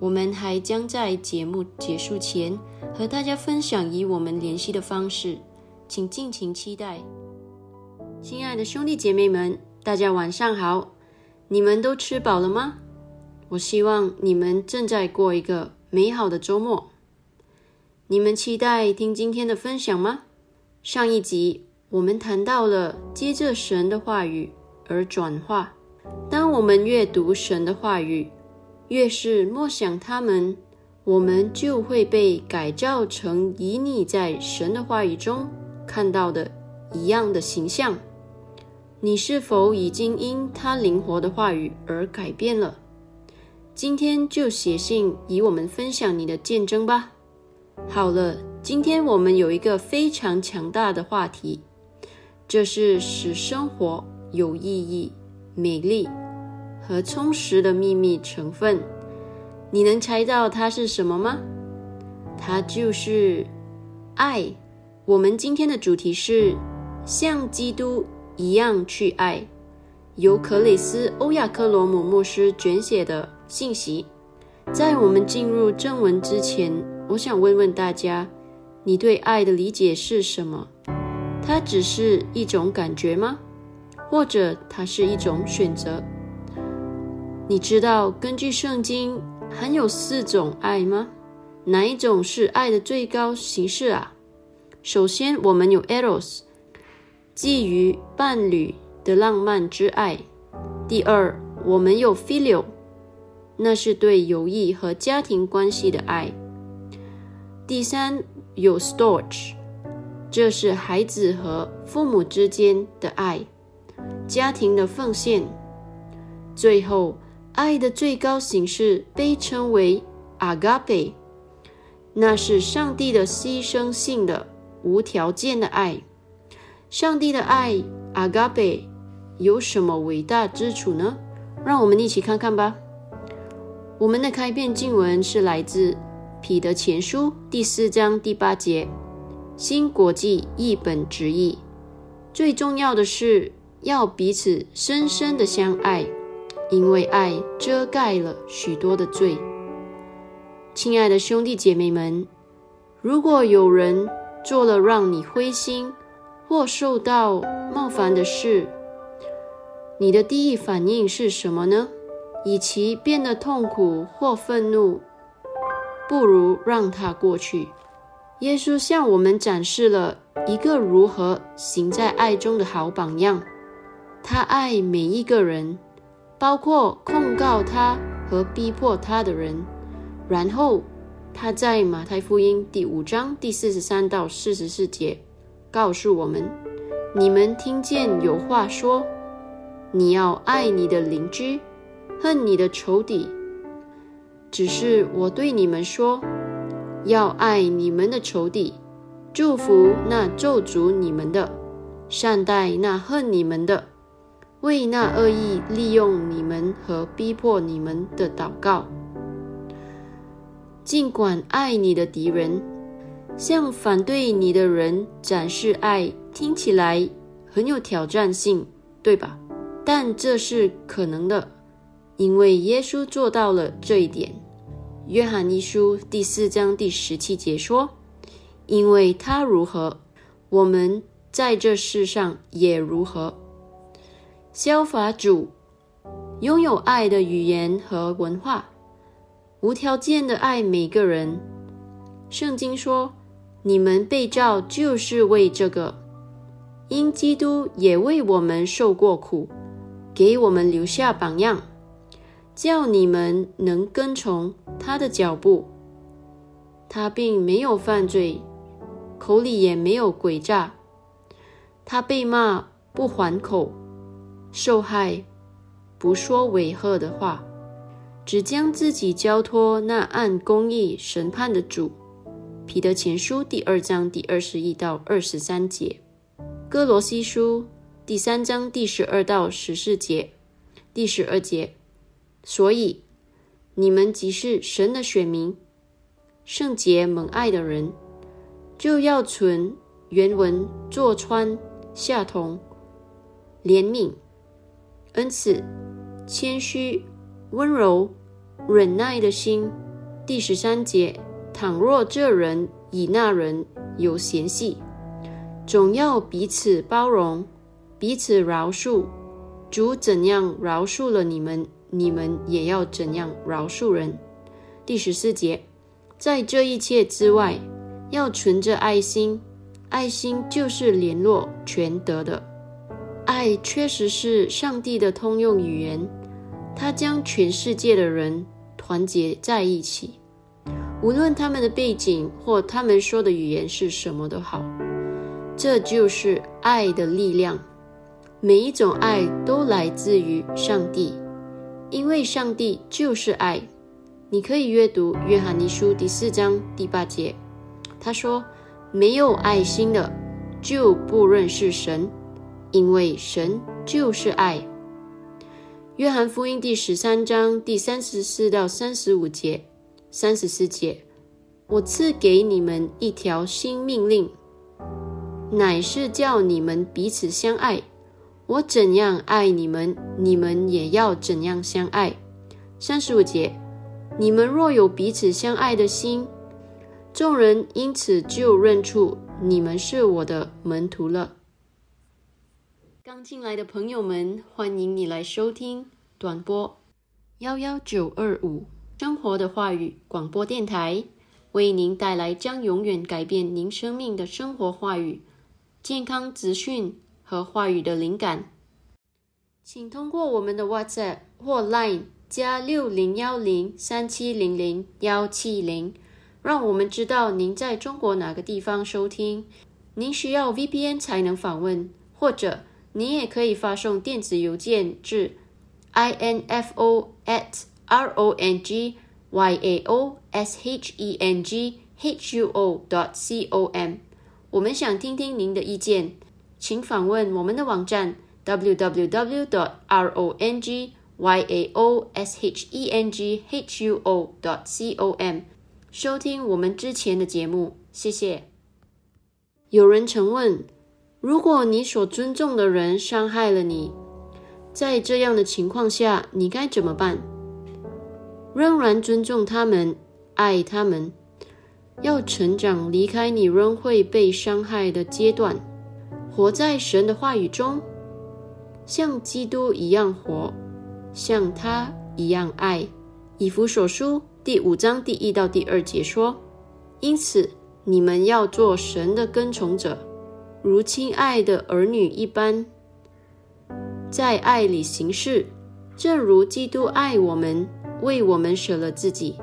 我们还将在节目结束前和大家分享与我们联系的方式，请尽情期待。亲爱的兄弟姐妹们，大家晚上好！你们都吃饱了吗？我希望你们正在过一个美好的周末。你们期待听今天的分享吗？上一集我们谈到了接着神的话语而转化。当我们阅读神的话语。越是默想他们，我们就会被改造成以你在神的话语中看到的一样的形象？你是否已经因他灵活的话语而改变了？今天就写信与我们分享你的见证吧。好了，今天我们有一个非常强大的话题，这是使生活有意义、美丽和充实的秘密成分。你能猜到它是什么吗？它就是爱。我们今天的主题是像基督一样去爱，由克里斯·欧亚克罗姆牧师卷写的。信息，在我们进入正文之前，我想问问大家：你对爱的理解是什么？它只是一种感觉吗？或者它是一种选择？你知道根据圣经含有四种爱吗？哪一种是爱的最高形式啊？首先，我们有 eros，基于伴侣的浪漫之爱。第二，我们有 filial。那是对友谊和家庭关系的爱。第三，有 storge，这是孩子和父母之间的爱，家庭的奉献。最后，爱的最高形式被称为 agape，那是上帝的牺牲性的、无条件的爱。上帝的爱 agape 有什么伟大之处呢？让我们一起看看吧。我们的开篇经文是来自彼得前书第四章第八节，新国际译本直译。最重要的是要彼此深深的相爱，因为爱遮盖了许多的罪。亲爱的兄弟姐妹们，如果有人做了让你灰心或受到冒犯的事，你的第一反应是什么呢？与其变得痛苦或愤怒，不如让它过去。耶稣向我们展示了一个如何行在爱中的好榜样。他爱每一个人，包括控告他和逼迫他的人。然后他在马太福音第五章第四十三到四十四节告诉我们：“你们听见有话说，你要爱你的邻居。”恨你的仇敌，只是我对你们说，要爱你们的仇敌，祝福那咒诅你们的，善待那恨你们的，为那恶意利用你们和逼迫你们的祷告。尽管爱你的敌人，向反对你的人展示爱，听起来很有挑战性，对吧？但这是可能的。因为耶稣做到了这一点，《约翰一书》第四章第十七节说：“因为他如何，我们在这世上也如何。”消法主拥有爱的语言和文化，无条件的爱每个人。圣经说：“你们被召就是为这个，因基督也为我们受过苦，给我们留下榜样。”叫你们能跟从他的脚步。他并没有犯罪，口里也没有诡诈。他被骂不还口，受害不说违和的话，只将自己交托那按公义审判的主。彼得前书第二章第二十一到二十三节，哥罗西书第三章第十二到十四节，第十二节。所以，你们即是神的选民，圣洁蒙爱的人，就要存原文坐穿下同怜悯、恩慈、谦虚、温柔、忍耐的心。第十三节：倘若这人与那人有嫌隙，总要彼此包容，彼此饶恕。主怎样饶恕了你们？你们也要怎样饶恕人？第十四节，在这一切之外，要存着爱心。爱心就是联络全德的爱，确实是上帝的通用语言。他将全世界的人团结在一起，无论他们的背景或他们说的语言是什么都好。这就是爱的力量。每一种爱都来自于上帝，因为上帝就是爱。你可以阅读《约翰尼书》第四章第八节，他说：“没有爱心的，就不认识神，因为神就是爱。”约翰福音第十三章第三十四到三十五节、三十四节：“我赐给你们一条新命令，乃是叫你们彼此相爱。我怎样爱你们，你们也要怎样相爱。”三十五节：“你们若有彼此相爱的心，众人因此就认出你们是我的门徒了。”刚进来的朋友们，欢迎你来收听短波幺幺九二五生活的话语广播电台，为您带来将永远改变您生命的生活话语、健康资讯和话语的灵感。请通过我们的 WhatsApp 或 Line 加六零幺零三七零零幺七零，让我们知道您在中国哪个地方收听。您需要 VPN 才能访问，或者。你也可以发送电子邮件至 info at r o n g y a o s h e n g h u o dot c o m。我们想听听您的意见，请访问我们的网站 www dot r o n g y a o s h e n g h u o dot c o m，收听我们之前的节目。谢谢。有人曾问。如果你所尊重的人伤害了你，在这样的情况下，你该怎么办？仍然尊重他们，爱他们，要成长，离开你仍会被伤害的阶段，活在神的话语中，像基督一样活，像他一样爱。以弗所书第五章第一到第二节说：“因此，你们要做神的跟从者。”如亲爱的儿女一般，在爱里行事，正如基督爱我们，为我们舍了自己，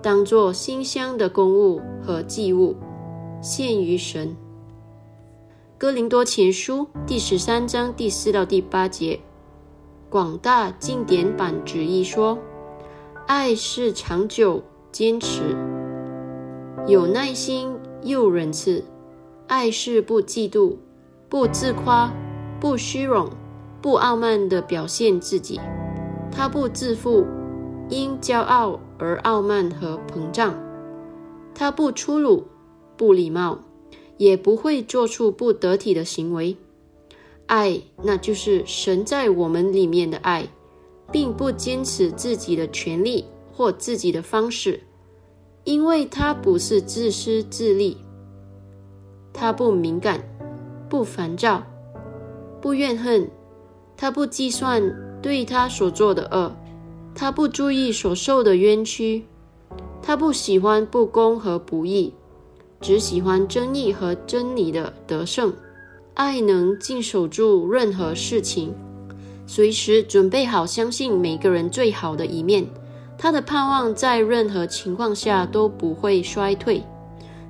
当作馨香的公物和祭物，献于神。哥林多前书第十三章第四到第八节，广大经典版旨意说：爱是长久坚持，有耐心又仁慈。爱是不嫉妒、不自夸、不虚荣、不傲慢的表现自己。他不自负，因骄傲而傲慢和膨胀。他不粗鲁、不礼貌，也不会做出不得体的行为。爱，那就是神在我们里面的爱，并不坚持自己的权利或自己的方式，因为他不是自私自利。他不敏感，不烦躁，不怨恨，他不计算对他所做的恶，他不注意所受的冤屈，他不喜欢不公和不义，只喜欢正义和真理的得胜。爱能尽守住任何事情，随时准备好相信每个人最好的一面。他的盼望在任何情况下都不会衰退，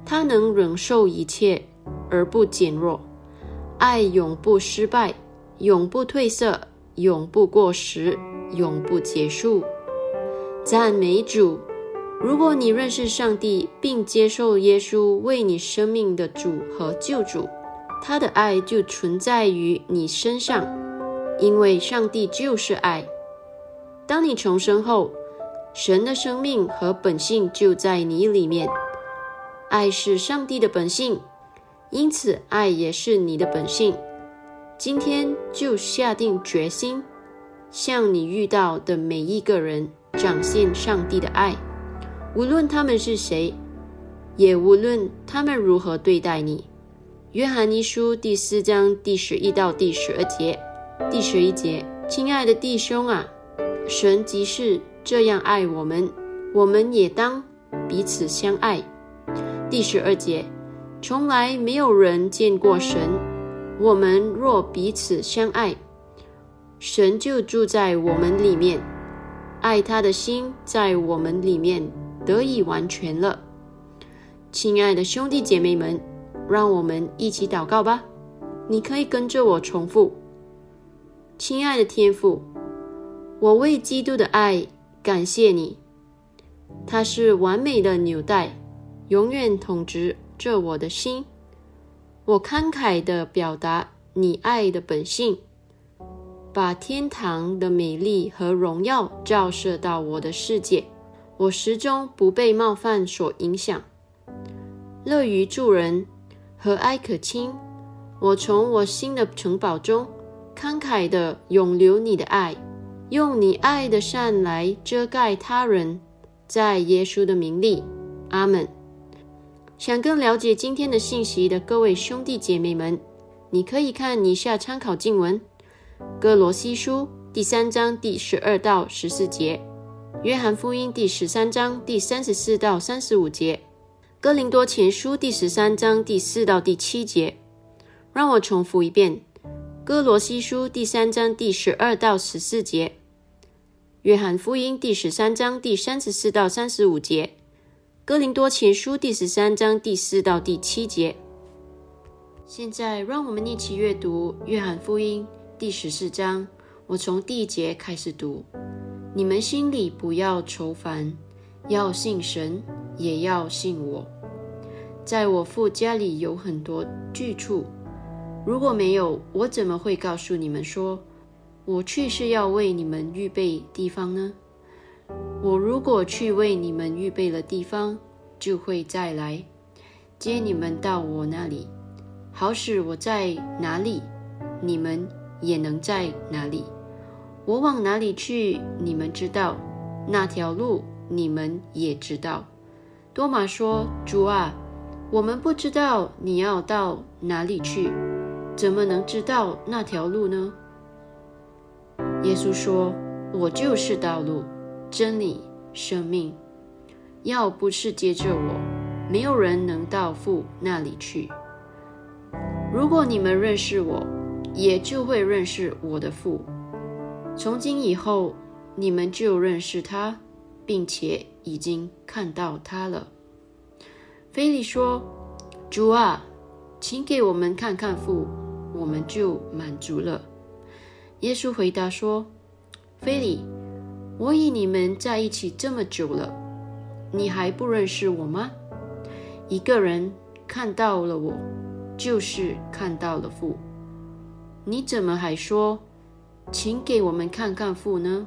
他能忍受一切。而不减弱，爱永不失败，永不褪色，永不过时，永不结束。赞美主！如果你认识上帝，并接受耶稣为你生命的主和救主，他的爱就存在于你身上，因为上帝就是爱。当你重生后，神的生命和本性就在你里面。爱是上帝的本性。因此，爱也是你的本性。今天就下定决心，向你遇到的每一个人展现上帝的爱，无论他们是谁，也无论他们如何对待你。约翰一书第四章第十一到第十二节，第十一节：亲爱的弟兄啊，神即是这样爱我们，我们也当彼此相爱。第十二节。从来没有人见过神。我们若彼此相爱，神就住在我们里面，爱他的心在我们里面得以完全了。亲爱的兄弟姐妹们，让我们一起祷告吧。你可以跟着我重复：亲爱的天父，我为基督的爱感谢你，它是完美的纽带，永远统治着我的心。我慷慨地表达你爱的本性，把天堂的美丽和荣耀照射到我的世界。我始终不被冒犯所影响，乐于助人，和蔼可亲。我从我心的城堡中慷慨地涌流你的爱，用你爱的善来遮盖他人。在耶稣的名里，阿门。想更了解今天的信息的各位兄弟姐妹们，你可以看以下参考经文：哥罗西书第三章第十二到十四节。约翰福音第十三章第三十四到三十五节，哥林多前书第十三章第四到第七节。让我重复一遍：哥罗西书第三章第十二到十四节，约翰福音第十三章第三十四到三十五节，哥林多前书第十三章第四到第七节。现在，让我们一起阅读约翰福音第十四章。我从第一节开始读。你们心里不要愁烦，要信神，也要信我。在我父家里有很多居处，如果没有，我怎么会告诉你们说，我去是要为你们预备地方呢？我如果去为你们预备了地方，就会再来接你们到我那里，好使我在哪里，你们也能在哪里。我往哪里去？你们知道，那条路你们也知道。多马说：“主啊，我们不知道你要到哪里去，怎么能知道那条路呢？”耶稣说：“我就是道路、真理、生命。要不是接着我，没有人能到父那里去。如果你们认识我，也就会认识我的父。”从今以后，你们就认识他，并且已经看到他了。菲利说：“主啊，请给我们看看父，我们就满足了。”耶稣回答说：“菲利，我与你们在一起这么久了，你还不认识我吗？一个人看到了我，就是看到了父。你怎么还说？”请给我们看看父呢？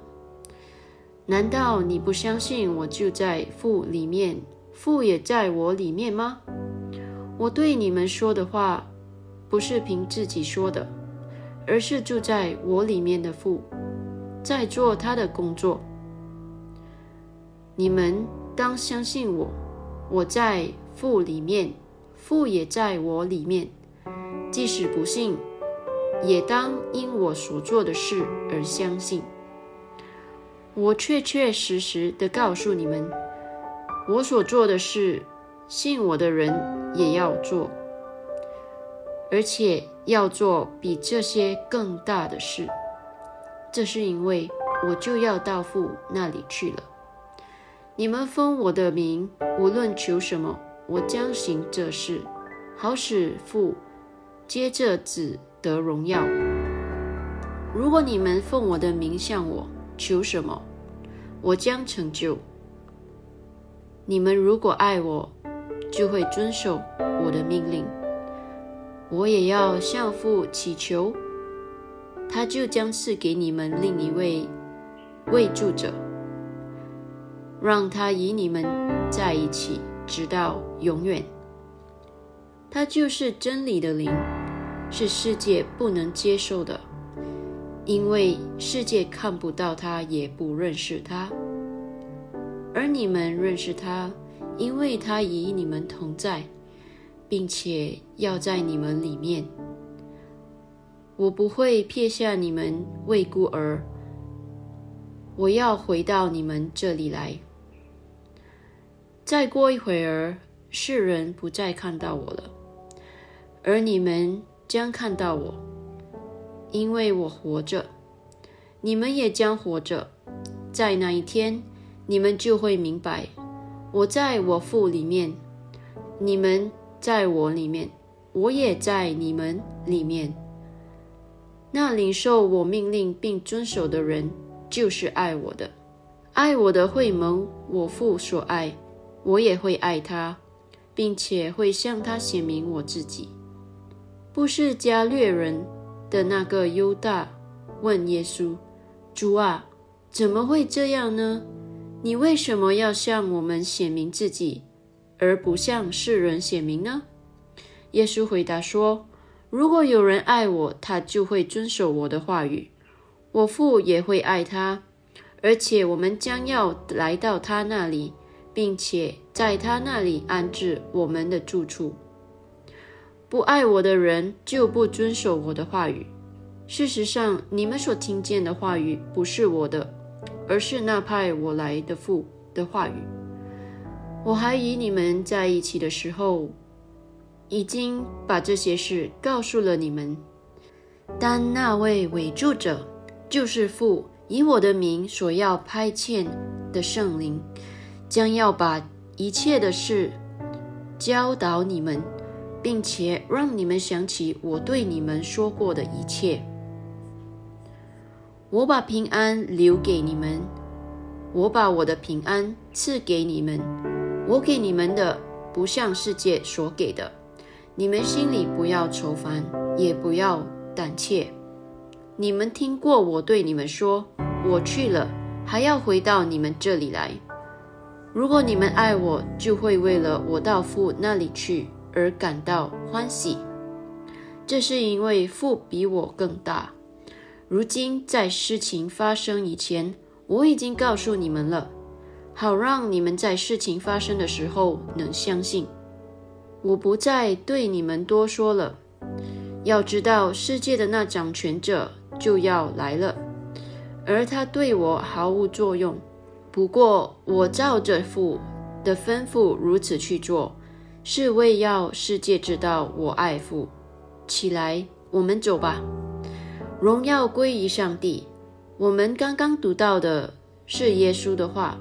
难道你不相信我就在父里面，父也在我里面吗？我对你们说的话，不是凭自己说的，而是住在我里面的父在做他的工作。你们当相信我，我在父里面，父也在我里面。即使不信。也当因我所做的事而相信。我确确实实的告诉你们，我所做的事，信我的人也要做，而且要做比这些更大的事。这是因为我就要到父那里去了。你们封我的名，无论求什么，我将行这事，好使父接着子。得荣耀。如果你们奉我的名向我求什么，我将成就。你们如果爱我，就会遵守我的命令。我也要向父祈求，他就将赐给你们另一位位住者，让他与你们在一起，直到永远。他就是真理的灵。是世界不能接受的，因为世界看不到他，也不认识他；而你们认识他，因为他与你们同在，并且要在你们里面。我不会撇下你们为孤儿，我要回到你们这里来。再过一会儿，世人不再看到我了，而你们。将看到我，因为我活着，你们也将活着。在那一天，你们就会明白，我在我父里面，你们在我里面，我也在你们里面。那领受我命令并遵守的人，就是爱我的。爱我的会蒙我父所爱，我也会爱他，并且会向他显明我自己。不是加略人的那个犹大问耶稣：“主啊，怎么会这样呢？你为什么要向我们显明自己，而不向世人显明呢？”耶稣回答说：“如果有人爱我，他就会遵守我的话语，我父也会爱他，而且我们将要来到他那里，并且在他那里安置我们的住处。”不爱我的人就不遵守我的话语。事实上，你们所听见的话语不是我的，而是那派我来的父的话语。我还与你们在一起的时候，已经把这些事告诉了你们。但那位伪助者，就是父以我的名所要派遣的圣灵，将要把一切的事教导你们。并且让你们想起我对你们说过的一切。我把平安留给你们，我把我的平安赐给你们。我给你们的不像世界所给的。你们心里不要愁烦，也不要胆怯。你们听过我对你们说：“我去了，还要回到你们这里来。”如果你们爱我，就会为了我到父那里去。而感到欢喜，这是因为父比我更大。如今在事情发生以前，我已经告诉你们了，好让你们在事情发生的时候能相信。我不再对你们多说了。要知道，世界的那掌权者就要来了，而他对我毫无作用。不过，我照着父的吩咐如此去做。是为要世界知道我爱父。起来，我们走吧。荣耀归于上帝。我们刚刚读到的是耶稣的话，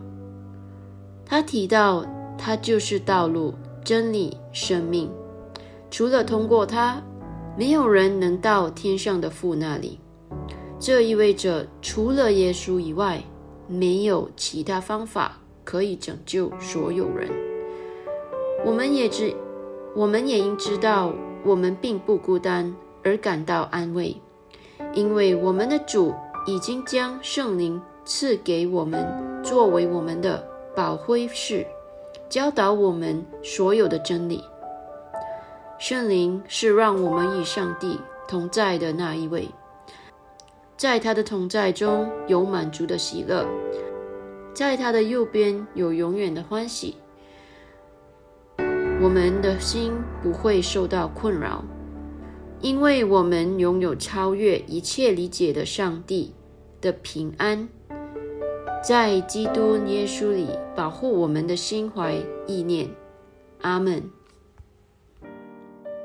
他提到他就是道路、真理、生命。除了通过他，没有人能到天上的父那里。这意味着，除了耶稣以外，没有其他方法可以拯救所有人。我们也知，我们也应知道，我们并不孤单而感到安慰，因为我们的主已经将圣灵赐给我们，作为我们的保惠师，教导我们所有的真理。圣灵是让我们与上帝同在的那一位，在他的同在中有满足的喜乐，在他的右边有永远的欢喜。我们的心不会受到困扰，因为我们拥有超越一切理解的上帝的平安，在基督耶稣里保护我们的心怀意念。阿门。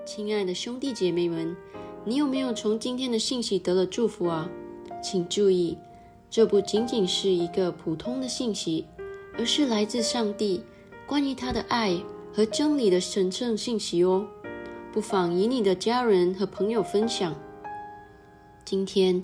亲爱的兄弟姐妹们，你有没有从今天的信息得了祝福啊？请注意，这不仅仅是一个普通的信息，而是来自上帝关于他的爱。和真理的神圣信息哦，不妨与你的家人和朋友分享。今天，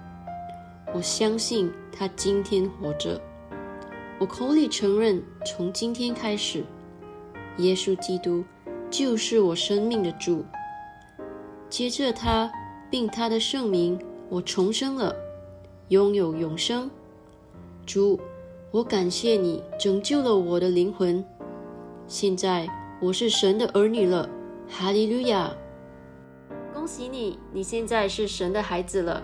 我相信他今天活着。我口里承认，从今天开始，耶稣基督就是我生命的主。接着他并他的圣名，我重生了，拥有永生。主，我感谢你拯救了我的灵魂。现在。我是神的儿女了，哈利路亚！恭喜你，你现在是神的孩子了。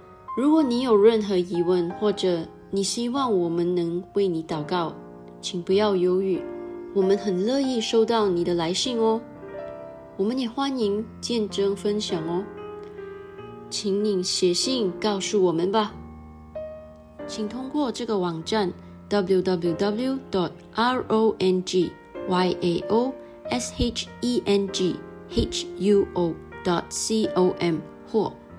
如果你有任何疑问，或者你希望我们能为你祷告，请不要犹豫，我们很乐意收到你的来信哦。我们也欢迎见证分享哦，请你写信告诉我们吧。请通过这个网站 www.dot.rongyashenghUO.dot.com 或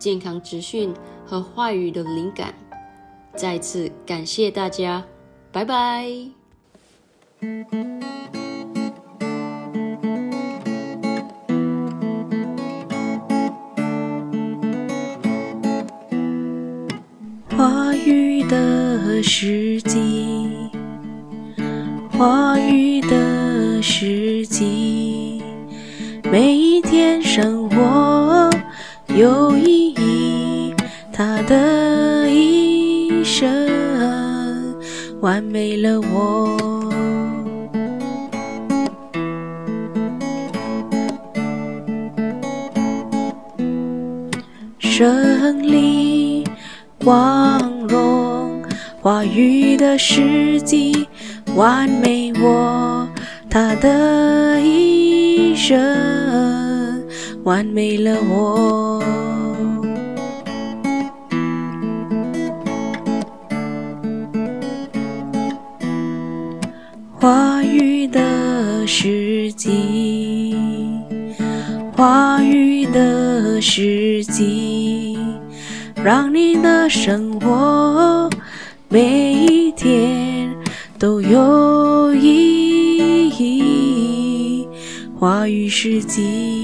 健康资讯和话语的灵感。再次感谢大家，拜拜。话语的时机，话语的时机，每一天生活有意义，他的一生完美了我。胜利。光荣话语的时机，完美我他的一生，完美了我。花语的时机，花语的时机。让你的生活每一天都有意义。花语世纪。